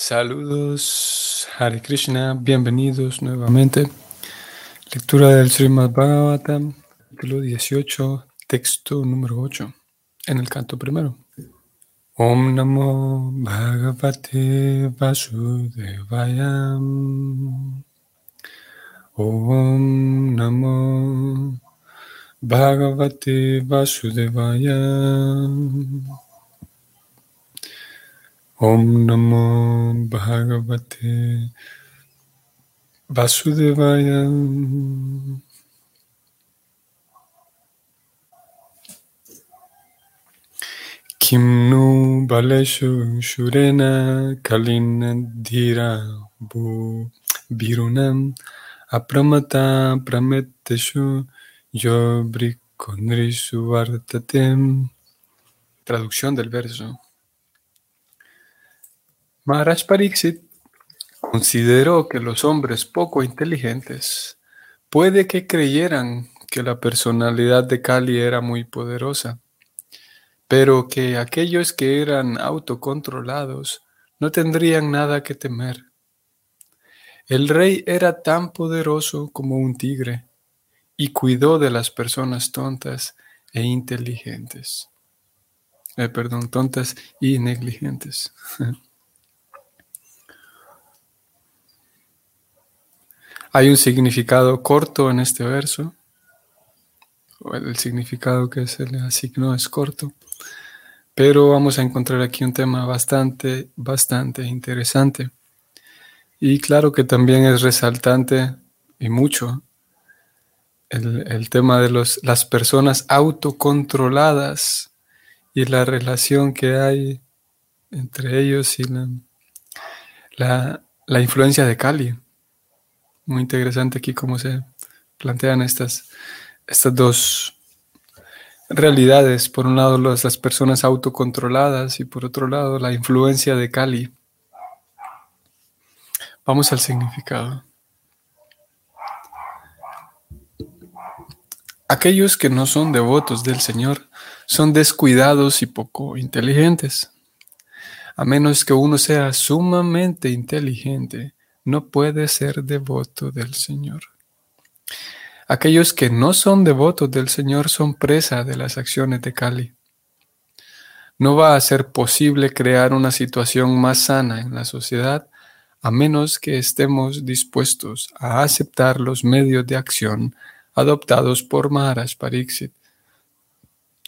Saludos, Hare Krishna, bienvenidos nuevamente. Lectura del Srimad Bhagavatam, capítulo 18, texto número 8, en el canto primero. Om Namo Bhagavate Vasudevaya. Om Namo Bhagavate Vasudevaya. Om Namo Bhagavate Vasudevaya. Kimnu Baleshu Shurena Kalina Dhira Bu Birunam Apramata Prameteshu Yobrikonrisu Vartatem. Traducción del verso. Maharaj Pariksit consideró que los hombres poco inteligentes puede que creyeran que la personalidad de Kali era muy poderosa, pero que aquellos que eran autocontrolados no tendrían nada que temer. El rey era tan poderoso como un tigre y cuidó de las personas tontas e inteligentes. Eh, perdón, tontas y negligentes. Hay un significado corto en este verso. El significado que se le asignó es corto. Pero vamos a encontrar aquí un tema bastante, bastante interesante. Y claro que también es resaltante y mucho el, tema de los, las personas autocontroladas y la relación que hay entre ellos y la, la influencia de Cali. Muy interesante aquí cómo se plantean estas, estas dos realidades. Por un lado, las personas autocontroladas y por otro lado, la influencia de Cali. Vamos al significado. Aquellos que no son devotos del Señor son descuidados y poco inteligentes. A menos que uno sea sumamente inteligente, no puede ser devoto del Señor. Aquellos que no son devotos del Señor son presa de las acciones de Cali. No va a ser posible crear una situación más sana en la sociedad a menos que estemos dispuestos a aceptar los medios de acción adoptados por Maharaj Pariksit,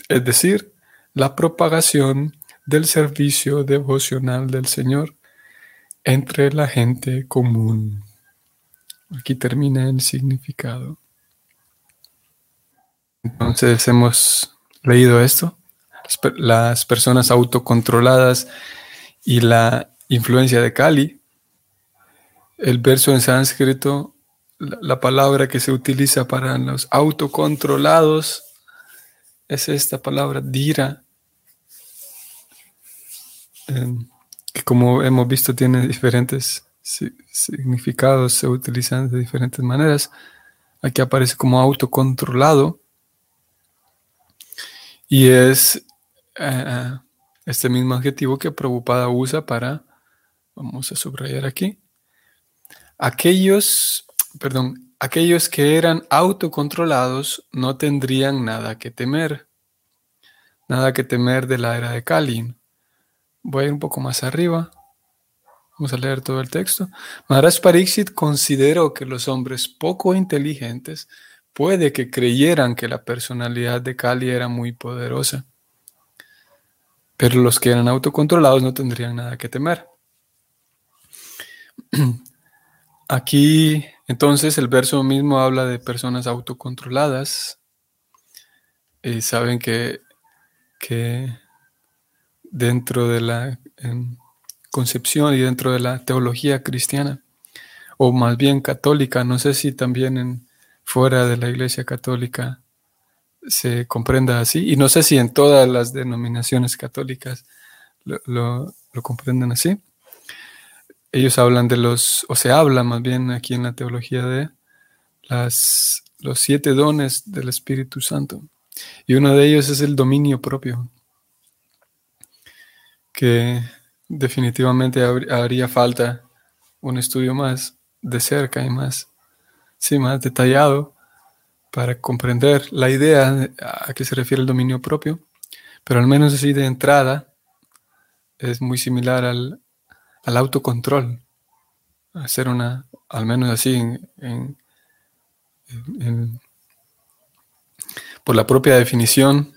es decir, la propagación del servicio devocional del Señor entre la gente común. Aquí termina el significado. Entonces hemos leído esto, las personas autocontroladas y la influencia de Kali. El verso en sánscrito, la, palabra que se utiliza para los autocontrolados es esta palabra dira. Em, que como hemos visto tiene diferentes significados, se utilizan de diferentes maneras. Aquí aparece como autocontrolado y es eh, este mismo adjetivo que Prabhupada usa para, vamos a subrayar aquí, aquellos, perdón, aquellos que eran autocontrolados no tendrían nada que temer, nada que temer de la era de Kalin. Voy a ir un poco más arriba. Vamos a leer todo el texto. Maharaj Pariksit consideró que los hombres poco inteligentes puede que creyeran que la personalidad de Kali era muy poderosa, pero los que eran autocontrolados no tendrían nada que temer. Aquí, entonces, el verso mismo habla de personas autocontroladas. Y saben que, que dentro de la concepción y dentro de la teología cristiana, o más bien católica, no sé si también en, fuera de la iglesia católica se comprenda así, y no sé si en todas las denominaciones católicas lo, lo comprenden así. Ellos hablan de los, o se habla más bien aquí en la teología de las, los siete dones del Espíritu Santo. Y uno de ellos es el dominio propio que definitivamente haría falta un estudio más de cerca y más, sí, más detallado para comprender la idea a qué se refiere el dominio propio, pero al menos así de entrada es muy similar al, autocontrol, hacer una, al menos así, por la propia definición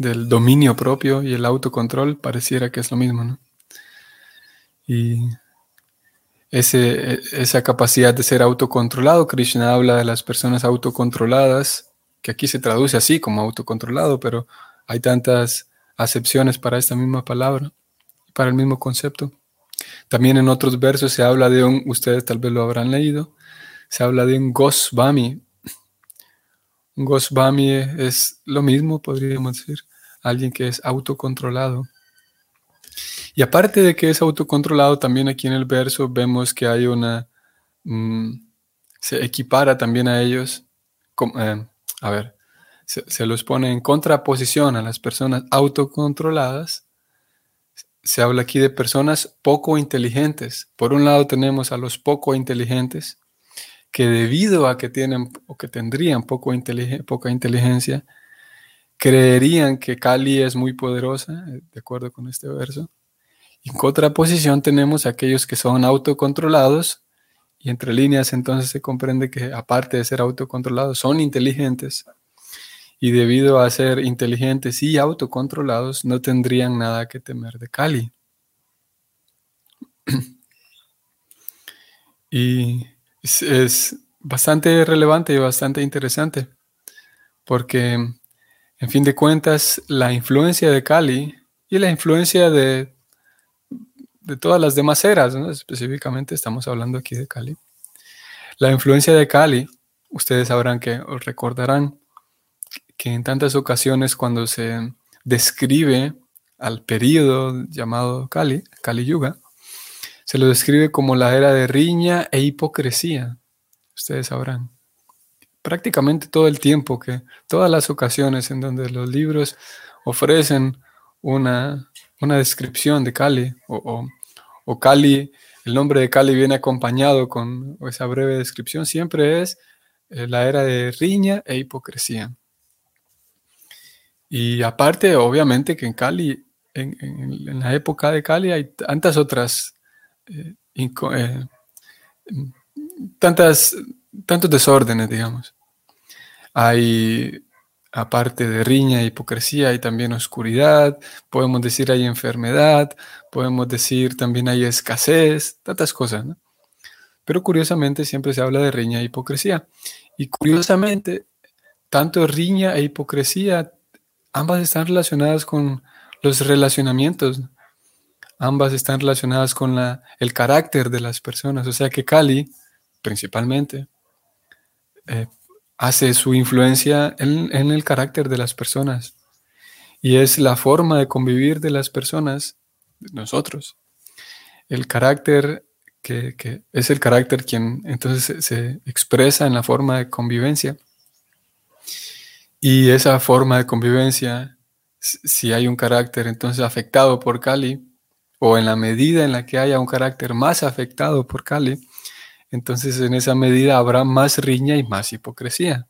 del dominio propio y el autocontrol, pareciera que es lo mismo, ¿no? Y ese, esa capacidad de ser autocontrolado, Krishna habla de las personas autocontroladas, que aquí se traduce así como autocontrolado, pero hay tantas acepciones para esta misma palabra, para el mismo concepto. También en otros versos se habla de un, ustedes tal vez lo habrán leído, se habla de un Gosvami. Un Gosvami es lo mismo, podríamos decir, alguien que es autocontrolado. Y aparte de que es autocontrolado, también aquí en el verso vemos que hay una... Mm, se equipara también a ellos. Eh, a ver, se, los pone en contraposición a las personas autocontroladas. Se habla aquí de personas poco inteligentes. Por un lado tenemos a los poco inteligentes, que debido a que tienen o que tendrían poco poca inteligencia, creerían que Kali es muy poderosa, eh, de acuerdo con este verso. En contraposición tenemos aquellos que son autocontrolados y entre líneas entonces se comprende que aparte de ser autocontrolados son inteligentes y debido a ser inteligentes y autocontrolados no tendrían nada que temer de Kali. y es bastante relevante y bastante interesante porque en fin de cuentas, la influencia de Kali y la influencia de, de todas las demás eras, específicamente estamos hablando aquí de Kali. La influencia de Kali, ustedes sabrán que, os recordarán que en tantas ocasiones cuando se describe al periodo llamado Kali, Kali Yuga, se lo describe como la era de riña e hipocresía. Ustedes sabrán prácticamente todo el tiempo, que todas las ocasiones en donde los libros ofrecen una, descripción de Kali o, o, Kali, el nombre de Kali viene acompañado con esa breve descripción, siempre es eh, la era de riña e hipocresía. Y aparte, obviamente que en Kali, en, la época de Kali hay tantas otras, eh, eh, tantas tantos desórdenes, digamos. Hay, aparte de riña e hipocresía, hay también oscuridad, podemos decir hay enfermedad, podemos decir también hay escasez, tantas cosas. Pero curiosamente siempre se habla de riña e hipocresía. Y curiosamente, tanto riña e hipocresía, ambas están relacionadas con los relacionamientos. Ambas están relacionadas con la, el carácter de las personas. O sea que Cali, principalmente, eh, hace su influencia en, el carácter de las personas y es la forma de convivir de las personas, nosotros. El carácter que, es el carácter quien entonces se, expresa en la forma de convivencia. Y esa forma de convivencia, si hay un carácter entonces afectado por Cali, o en la medida en la que haya un carácter más afectado por Cali, entonces en esa medida habrá más riña y más hipocresía.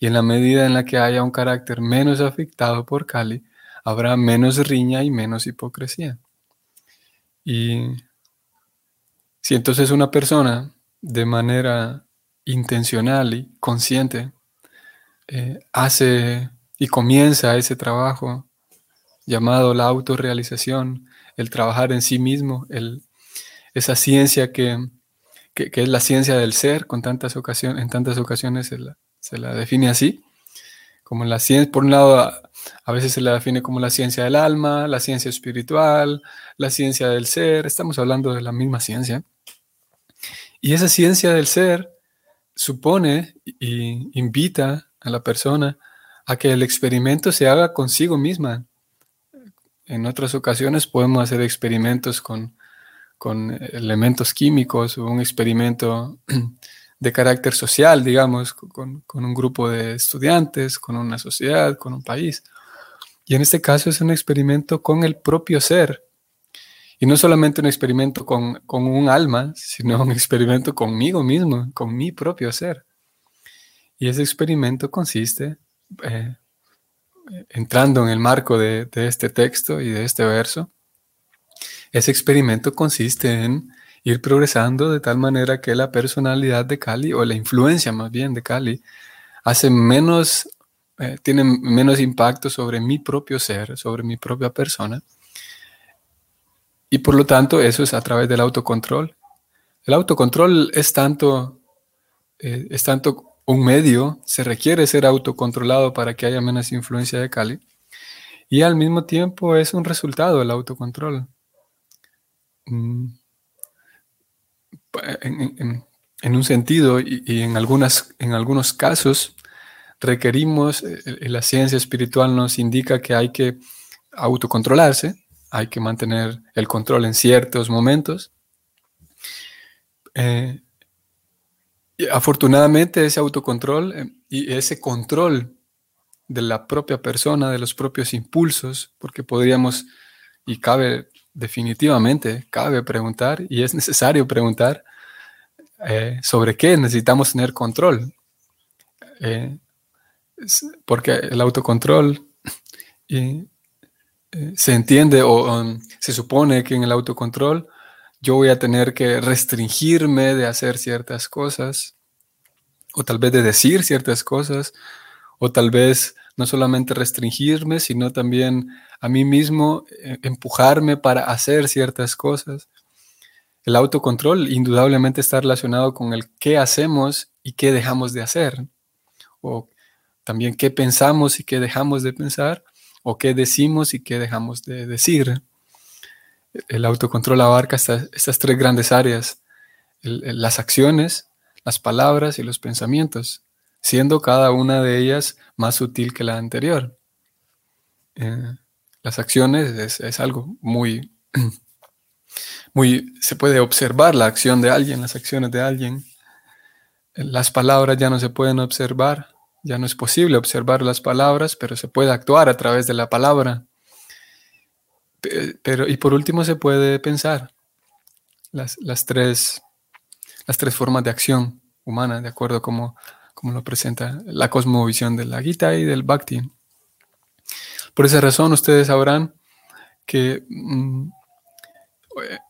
Y en la medida en la que haya un carácter menos afectado por Cali, habrá menos riña y menos hipocresía. Y si entonces una persona de manera intencional y consciente eh, hace y comienza ese trabajo llamado la autorrealización, el trabajar en sí mismo, el, esa ciencia que que, es la ciencia del ser, con tantas ocasiones, en tantas ocasiones se la, define así, como la ciencia, por un lado, a, veces se la define como la ciencia del alma, la ciencia espiritual, la ciencia del ser, estamos hablando de la misma ciencia. Y esa ciencia del ser supone y invita a la persona a que el experimento se haga consigo misma. En otras ocasiones podemos hacer experimentos con con elementos químicos o un experimento de carácter social, digamos, con, un grupo de estudiantes, con una sociedad, con un país. Y en este caso es un experimento con el propio ser. Y no solamente un experimento con, un alma, sino un experimento conmigo mismo, con mi propio ser. Y ese experimento consiste, eh, entrando en el marco de, de este texto y de este verso, ese experimento consiste en ir progresando de tal manera que la personalidad de Cali, o la influencia más bien de Cali, hace menos, eh, tiene menos impacto sobre mi propio ser, sobre mi propia persona. Y por lo tanto, eso es a través del autocontrol. El autocontrol es tanto, eh, es tanto un medio, se requiere ser autocontrolado para que haya menos influencia de Cali. Y al mismo tiempo es un resultado del autocontrol. Mm. En, un sentido y, en, algunas, en algunos casos requerimos, eh, eh, la ciencia espiritual nos indica que hay que autocontrolarse, hay que mantener el control en ciertos momentos. Eh, y afortunadamente ese autocontrol y ese control de la propia persona, de los propios impulsos, porque podríamos, y cabe definitivamente cabe preguntar y es necesario preguntar eh, sobre qué necesitamos tener control. Eh, porque el autocontrol eh, se entiende o se supone que en el autocontrol yo voy a tener que restringirme de hacer ciertas cosas o tal vez de decir ciertas cosas o tal vez no solamente restringirme, sino también a mí mismo eh, empujarme para hacer ciertas cosas. El autocontrol indudablemente está relacionado con el qué hacemos y qué dejamos de hacer, o también qué pensamos y qué dejamos de pensar, o qué decimos y qué dejamos de decir. El autocontrol abarca estas, tres grandes áreas, las acciones, las palabras y los pensamientos siendo cada una de ellas más sutil que la anterior. Eh, las acciones es, algo muy, muy, se puede observar la acción de alguien, las acciones de alguien. Las palabras ya no se pueden observar, ya no es posible observar las palabras, pero se puede actuar a través de la palabra. Pero, y por último se puede pensar las, las, tres, las tres formas de acción humana, de acuerdo a cómo como lo presenta la cosmovisión de la Gita y del Bhakti. Por esa razón ustedes sabrán que mm,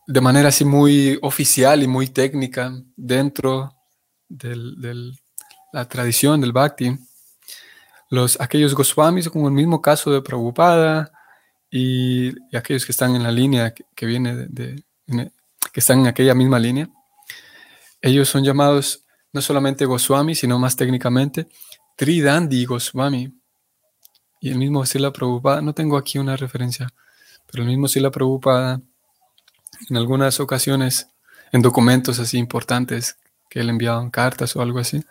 de manera así muy oficial y muy técnica dentro de la tradición del Bhakti, los, aquellos Goswamis, como el mismo caso de Prabhupada, y, aquellos que están en la línea que, viene de, que están en aquella misma línea, ellos son llamados no solamente Goswami, sino más técnicamente Tridandi Goswami. Y el mismo Sila Prabhupada, no tengo aquí una referencia, pero el mismo Sila Prabhupada, en algunas ocasiones, en documentos así importantes que él enviaba en cartas o algo así,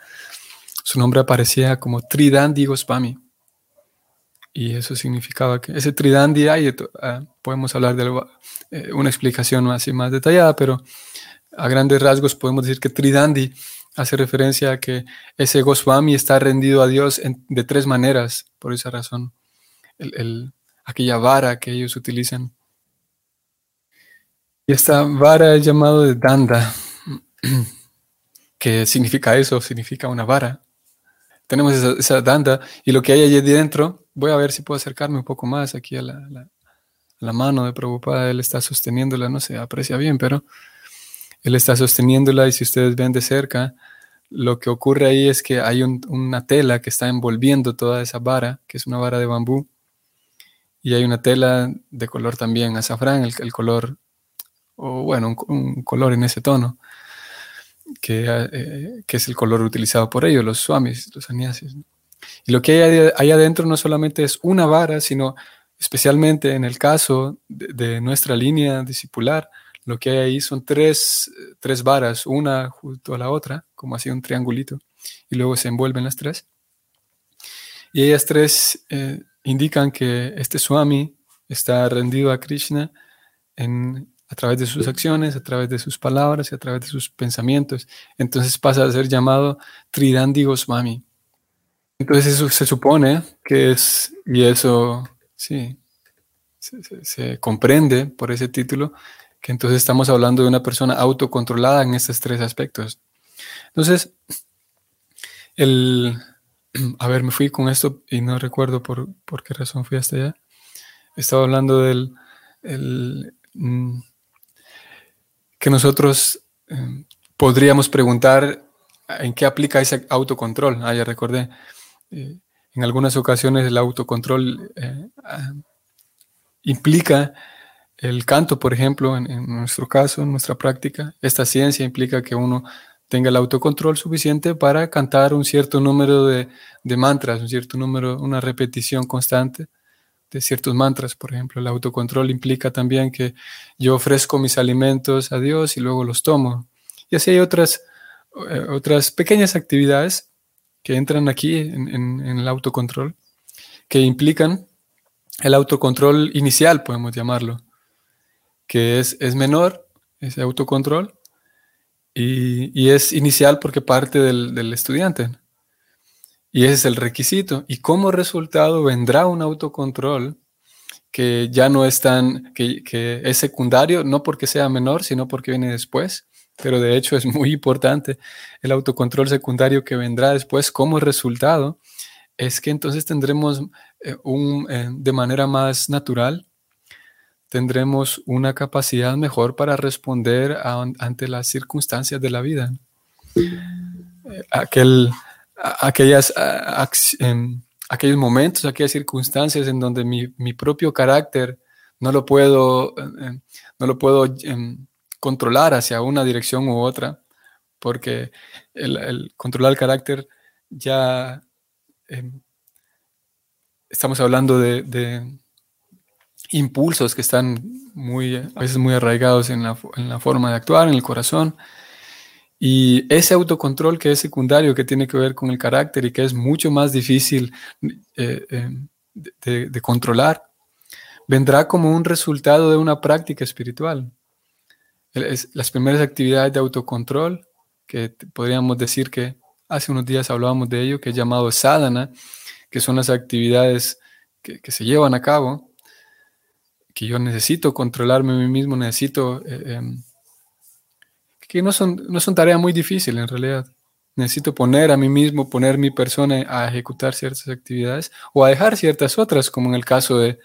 su nombre aparecía como Tridandi Goswami. Y eso significaba que ese Tridandi, ah, podemos hablar de eh, una explicación así más detallada, pero a grandes rasgos podemos decir que Tridandi hace referencia a que ese Goswami está rendido a Dios de tres maneras, por esa razón, el, aquella vara que ellos utilizan. Y esta vara es llamado de Danda, que significa eso, significa una vara. Tenemos esa, Danda y lo que hay allí dentro, voy a ver si puedo acercarme un poco más aquí a la, la mano de Prabhupada, él está sosteniéndola, no se aprecia bien, pero él está sosteniéndola y si ustedes ven de cerca, lo que ocurre ahí es que hay una tela que está envolviendo toda esa vara, que es una vara de bambú, y hay una tela de color también azafrán, el, color, o bueno, un, color en ese tono, que, eh, que, es el color utilizado por ellos, los swamis, los sannyasis. Y lo que hay ahí adentro no solamente es una vara, sino especialmente en el caso de nuestra línea discipular, lo que hay ahí son tres, varas, una junto a la otra, como así un triangulito, y luego se envuelven las tres. Y ellas tres eh, indican que este Swami está rendido a Krishna a través de sus acciones, a través de sus palabras y a través de sus pensamientos. Entonces pasa a ser llamado Tridandi Goswami. Entonces eso se supone que es, y eso sí, se comprende por ese título, que entonces estamos hablando de una persona autocontrolada en estos tres aspectos. Entonces, el, a ver, me fui con esto y no recuerdo por, por qué razón fui hasta allá. Estaba hablando del el, mm, que nosotros eh, podríamos preguntar en qué aplica ese autocontrol. Ah, ya recordé. Eh, en algunas ocasiones el autocontrol eh, ah, implica el canto, por ejemplo, en, nuestro caso, en nuestra práctica. Esta ciencia implica que uno tenga el autocontrol suficiente para cantar un cierto número de, mantras, un cierto número, una repetición constante de ciertos mantras, por ejemplo. El autocontrol implica también que yo ofrezco mis alimentos a Dios y luego los tomo. Y así hay otras, eh, otras pequeñas actividades que entran aquí en, el autocontrol, que implican el autocontrol inicial, podemos llamarlo, que es, es menor, ese autocontrol, y, es inicial porque parte del, del estudiante. Y ese es el requisito. Y como resultado vendrá un autocontrol que ya no es tan, que, que, es secundario, no porque sea menor, sino porque viene después. Pero de hecho es muy importante el autocontrol secundario que vendrá después como resultado. Es que entonces tendremos eh, un, eh, de manera más natural, tendremos una capacidad mejor para responder ante las circunstancias de la vida. Eh, aquel, aquellas, em, aquellos momentos, aquellas circunstancias en donde mi, propio carácter no lo puedo, em, em, no lo puedo controlar hacia una dirección u otra, porque el, controlar el carácter ya estamos hablando de, impulsos que están muy, a veces muy arraigados en la, en la forma de actuar, en el corazón, y ese autocontrol que es secundario, que tiene que ver con el carácter y que es mucho más difícil eh, eh, de, controlar, vendrá como un resultado de una práctica espiritual. las primeras actividades de autocontrol, que podríamos decir que hace unos días hablábamos de ello, que es llamado sadhana, que son las actividades que, se llevan a cabo, que yo necesito controlarme a mí mismo, necesito... Eh, em, que no son, no son tareas muy difíciles en realidad. Necesito poner a mí mismo, poner mi persona a ejecutar ciertas actividades o a dejar ciertas otras, como en el caso de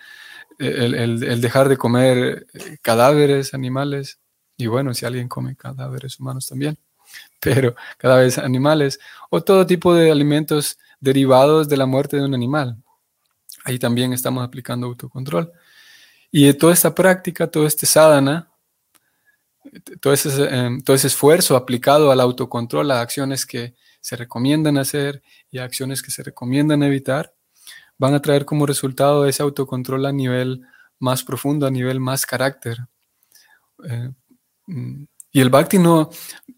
el, dejar de comer eh, cadáveres animales. Y bueno, si alguien come cadáveres humanos también, pero cadáveres animales o todo tipo de alimentos derivados de la muerte de un animal. Ahí también estamos aplicando autocontrol. Y toda esta práctica, todo este sadhana, todo ese, em, todo ese esfuerzo aplicado al autocontrol, a acciones que se recomiendan hacer y a acciones que se recomiendan evitar, van a traer como resultado ese autocontrol a nivel más profundo, a nivel más carácter. Eh, mm, y el Bhakti no,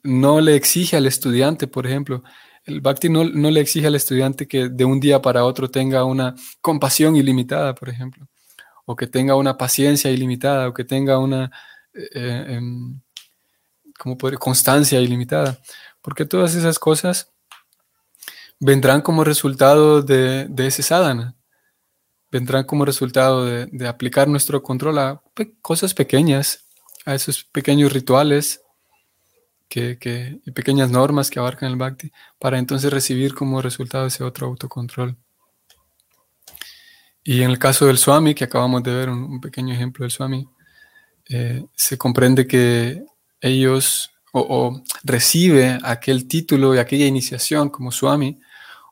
no le exige al estudiante, por ejemplo, el Bhakti no, no, le exige al estudiante que de un día para otro tenga una compasión ilimitada, por ejemplo, o que tenga una paciencia ilimitada, o que tenga una eh, em, como constancia ilimitada, porque todas esas cosas vendrán como resultado de, ese sadhana, vendrán como resultado de, aplicar nuestro control a cosas pequeñas, a esos pequeños rituales que, y pequeñas normas que abarcan el bhakti, para entonces recibir como resultado ese otro autocontrol. Y en el caso del Swami, que acabamos de ver, un pequeño ejemplo del Swami, eh, se comprende que ellos o, recibe aquel título y aquella iniciación como Swami,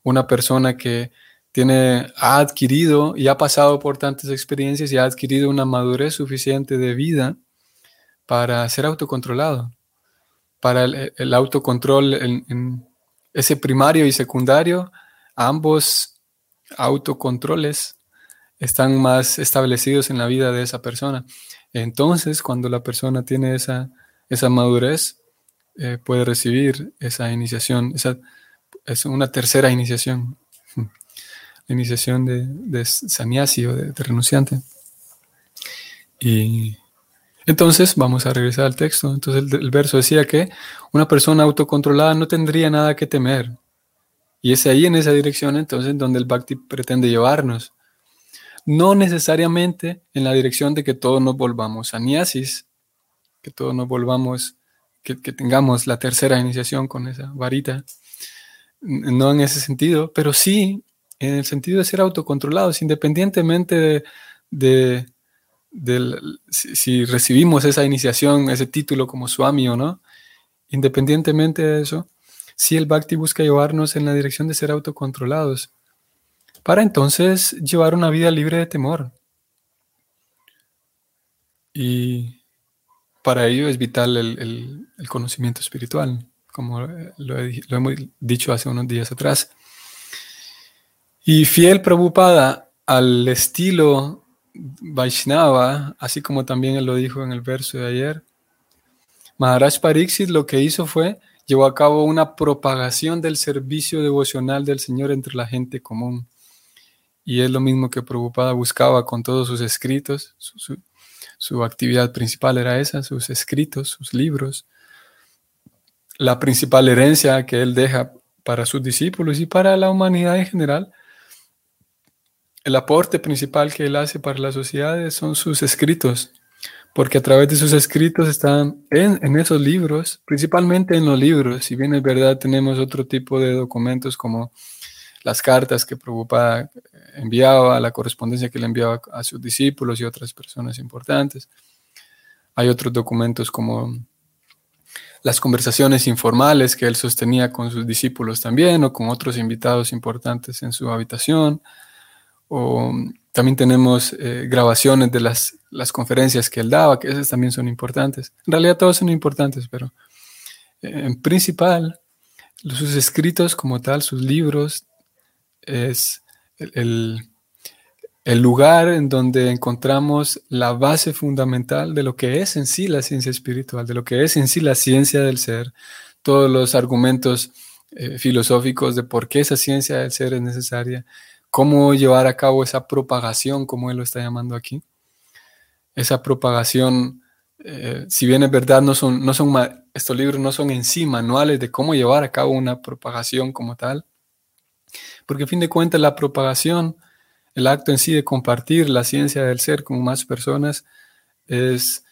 una persona que tiene, ha adquirido y ha pasado por tantas experiencias y ha adquirido una madurez suficiente de vida para ser autocontrolado, para el, autocontrol en, ese primario y secundario, ambos autocontroles están más establecidos en la vida de esa persona. Entonces, cuando la persona tiene esa, esa madurez, eh, puede recibir esa iniciación, esa, es una tercera iniciación, la iniciación de, de sannyasi o de, renunciante. Y entonces, vamos a regresar al texto. Entonces, el, el, verso decía que una persona autocontrolada no tendría nada que temer. Y es ahí en esa dirección entonces donde el bhakti pretende llevarnos no necesariamente en la dirección de que todos nos volvamos sannyasis, que todos nos volvamos, que, que tengamos la tercera iniciación con esa varita. No en ese sentido, pero sí en el sentido de ser autocontrolados, independientemente de, si, recibimos esa iniciación, ese título como Swami o no, independientemente de eso, si el Bhakti busca llevarnos en la dirección de ser autocontrolados, para entonces llevar una vida libre de temor. Y para ello es vital el, conocimiento espiritual, como lo, lo hemos dicho hace unos días atrás. Y fiel Prabhupada al estilo Vaishnava, así como también él lo dijo en el verso de ayer, Maharaj Pariksit lo que hizo fue llevó a cabo una propagación del servicio devocional del Señor entre la gente común. Y es lo mismo que Prabhupada buscaba con todos sus escritos. Su, su actividad principal era esa, sus escritos, sus libros. La principal herencia que él deja para sus discípulos y para la humanidad en general el aporte principal que él hace para las sociedades son sus escritos, porque a través de sus escritos están en, esos libros, principalmente en los libros, si bien es verdad tenemos otro tipo de documentos como las cartas que Prabhupada enviaba, la correspondencia que le enviaba a sus discípulos y otras personas importantes. Hay otros documentos como las conversaciones informales que él sostenía con sus discípulos también o con otros invitados importantes en su habitación o también tenemos eh, grabaciones de las, las, conferencias que él daba, que esas también son importantes. En realidad todos son importantes, pero eh, en principal, sus escritos como tal, sus libros, es el, el lugar en donde encontramos la base fundamental de lo que es en sí la ciencia espiritual, de lo que es en sí la ciencia del ser, todos los argumentos eh, filosóficos de por qué esa ciencia del ser es necesaria, cómo llevar a cabo esa propagación, como él lo está llamando aquí. Esa propagación, eh, si bien es verdad, no son, no son, estos libros no son en sí manuales de cómo llevar a cabo una propagación como tal, porque a fin de cuentas la propagación, el acto en sí de compartir la ciencia del ser con más personas, es,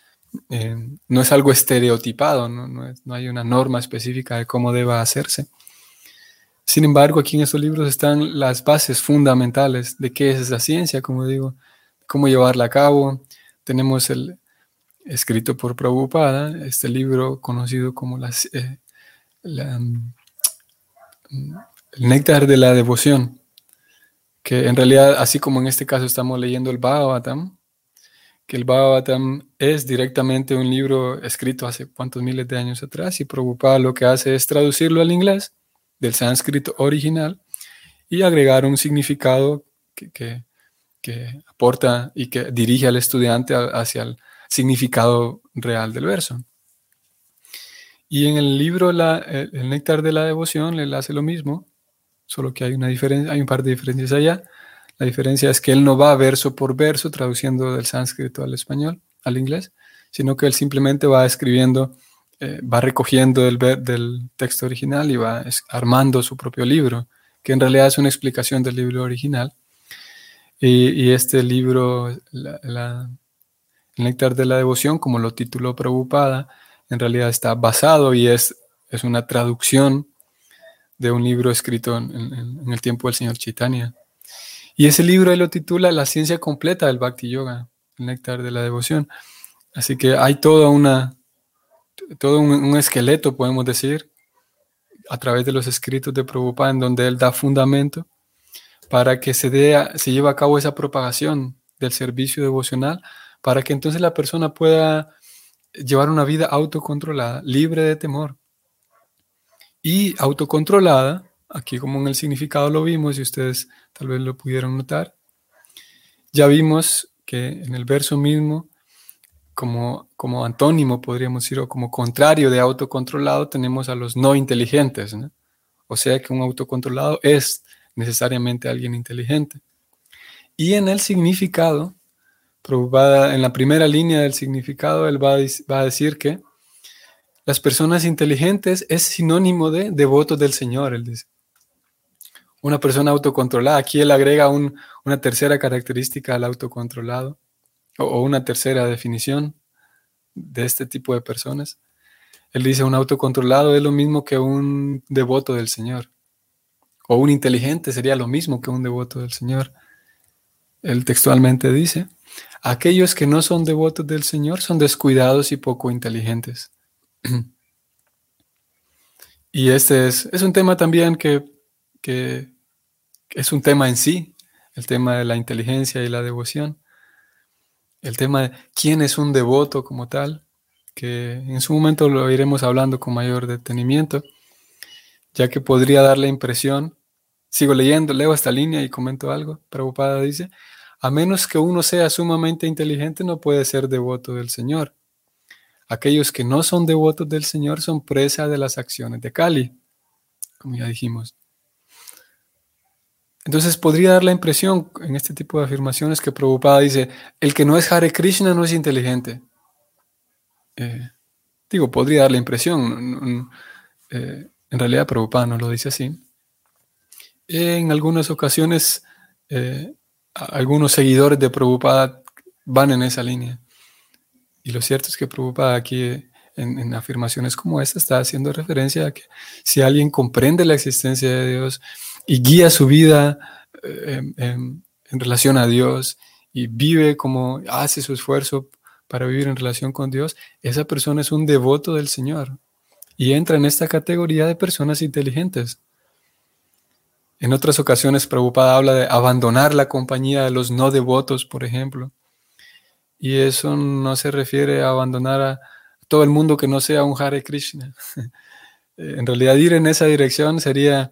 eh, no es algo estereotipado, ¿no? no hay una norma específica de cómo deba hacerse. Sin embargo, aquí en estos libros están las bases fundamentales de qué es esa ciencia, como digo, cómo llevarla a cabo. Tenemos el escrito por Prabhupada, este libro conocido como las, eh, mm, el néctar de la devoción, que en realidad, así como en este caso estamos leyendo el Bhagavatam, que el Bhagavatam es directamente un libro escrito hace cuántos miles de años atrás y Prabhupada lo que hace es traducirlo al inglés del sánscrito original y agregar un significado que, aporta y que dirige al estudiante hacia el significado real del verso. Y en el libro la, el, Néctar de la Devoción le hace lo mismo, solo que hay una diferencia, hay un par de diferencias allá. La diferencia es que él no va verso por verso traduciendo del sánscrito al español, al inglés, sino que él simplemente va escribiendo eh, va recogiendo del, del, texto original y va armando su propio libro, que en realidad es una explicación del libro original. Y, este libro, El Néctar de la Devoción, como lo tituló Prabhupada, en realidad está basado y es, es una traducción de un libro escrito en, el tiempo del señor Chaitanya. Y ese libro él lo titula La ciencia completa del Bhakti Yoga, el néctar de la devoción. Así que hay toda una, todo un, esqueleto, podemos decir, a través de los escritos de Prabhupada, en donde él da fundamento para que se, se lleve a cabo esa propagación del servicio devocional, para que entonces la persona pueda llevar una vida autocontrolada, libre de temor. Y autocontrolada, aquí como en el significado lo vimos y ustedes tal vez lo pudieron notar, ya vimos que en el verso mismo como, como antónimo, podríamos decir, o como contrario de autocontrolado, tenemos a los no inteligentes. O sea que un autocontrolado es necesariamente alguien inteligente. Y en el significado, en la primera línea del significado, él va a, decir que las personas inteligentes es sinónimo de devotos del Señor, él dice. Una persona autocontrolada. Aquí él agrega una tercera característica al autocontrolado o, una tercera definición, de este tipo de personas. Él dice, un autocontrolado es lo mismo que un devoto del Señor. O un inteligente sería lo mismo que un devoto del Señor. Él textualmente dice, aquellos que no son devotos del Señor son descuidados y poco inteligentes. Y este es, es un tema también que, que es un tema en sí, el tema de la inteligencia y la devoción el tema de quién es un devoto como tal, que en su momento lo iremos hablando con mayor detenimiento, ya que podría dar la impresión, sigo leyendo, leo esta línea y comento algo, preocupada dice, a menos que uno sea sumamente inteligente no puede ser devoto del Señor. Aquellos que no son devotos del Señor son presa de las acciones de Cali, como ya dijimos. Entonces podría dar la impresión en este tipo de afirmaciones que Prabhupada dice, el que no es Hare Krishna no es inteligente. Eh, digo, podría dar la impresión. Eh, en realidad Prabhupada no lo dice así. En algunas ocasiones, eh, algunos seguidores de Prabhupada van en esa línea. Y lo cierto es que Prabhupada aquí en, afirmaciones como esta está haciendo referencia a que si alguien comprende la existencia de Dios, y guía su vida eh, en, relación a Dios y vive como hace su esfuerzo para vivir en relación con Dios, esa persona es un devoto del Señor y entra en esta categoría de personas inteligentes. En otras ocasiones, Prabhupada habla de abandonar la compañía de los no devotos, por ejemplo. Y eso no se refiere a abandonar a todo el mundo que no sea un Hare Krishna. en realidad, ir en esa dirección sería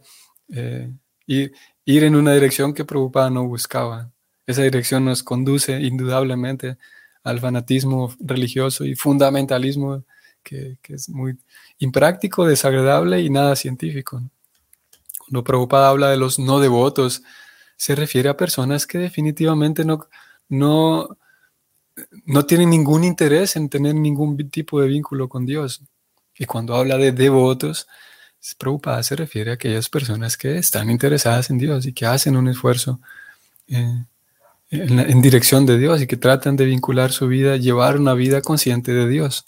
eh, ir, ir en una dirección que Prabhupada no buscaba. Esa dirección nos conduce indudablemente al fanatismo religioso y fundamentalismo que, es muy impráctico, desagradable y nada científico. Cuando Prabhupada habla de los no devotos, se refiere a personas que definitivamente no, no, no tienen ningún interés en tener ningún tipo de vínculo con Dios. Y cuando habla de devotos, Prabhupada se refiere a aquellas personas que están interesadas en Dios y que hacen un esfuerzo eh, en, dirección de Dios y que tratan de vincular su vida, llevar una vida consciente de Dios.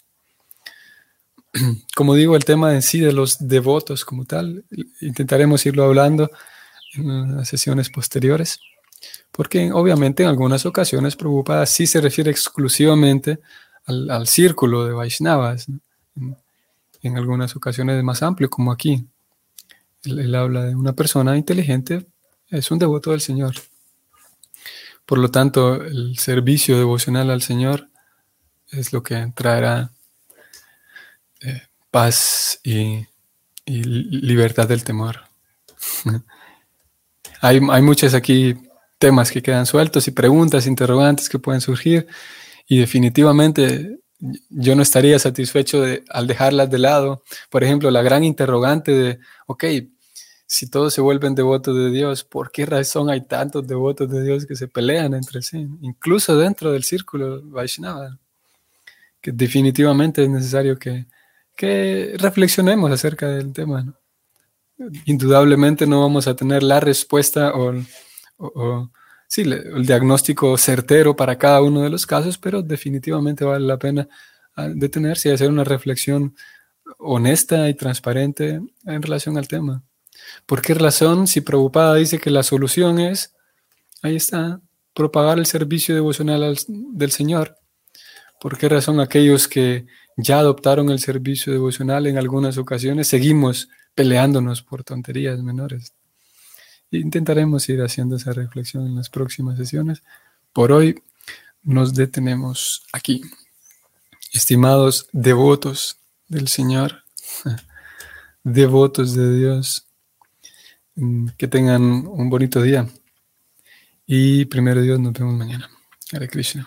Como digo, el tema en sí de los devotos como tal, intentaremos irlo hablando en las sesiones posteriores, porque obviamente en algunas ocasiones Prabhupada sí se refiere exclusivamente al, círculo de Vaishnavas en algunas ocasiones es más amplio, como aquí. Él, habla de una persona inteligente, es un devoto del Señor. Por lo tanto, el servicio devocional al Señor es lo que traerá eh, paz y, libertad del temor. hay, hay muchos aquí temas que quedan sueltos y preguntas, interrogantes que pueden surgir y definitivamente yo no estaría satisfecho de, al dejarlas de lado. Por ejemplo, la gran interrogante de, ok, si todos se vuelven devotos de Dios, ¿por qué razón hay tantos devotos de Dios que se pelean entre sí? Incluso dentro del círculo Vaishnava, que definitivamente es necesario que, que reflexionemos acerca del tema. Indudablemente no vamos a tener la respuesta o, o sí, el diagnóstico certero para cada uno de los casos, pero definitivamente vale la pena ah, detenerse y hacer una reflexión honesta y transparente en relación al tema. ¿Por qué razón, si Prabhupada dice que la solución es, ahí está, propagar el servicio devocional del Señor? ¿Por qué razón aquellos que ya adoptaron el servicio devocional en algunas ocasiones seguimos peleándonos por tonterías menores? Intentaremos ir haciendo esa reflexión en las próximas sesiones. Por hoy nos detenemos aquí. Estimados devotos del Señor, devotos de Dios, mm, que tengan un bonito día. Y primero Dios, nos vemos mañana. Hare Krishna.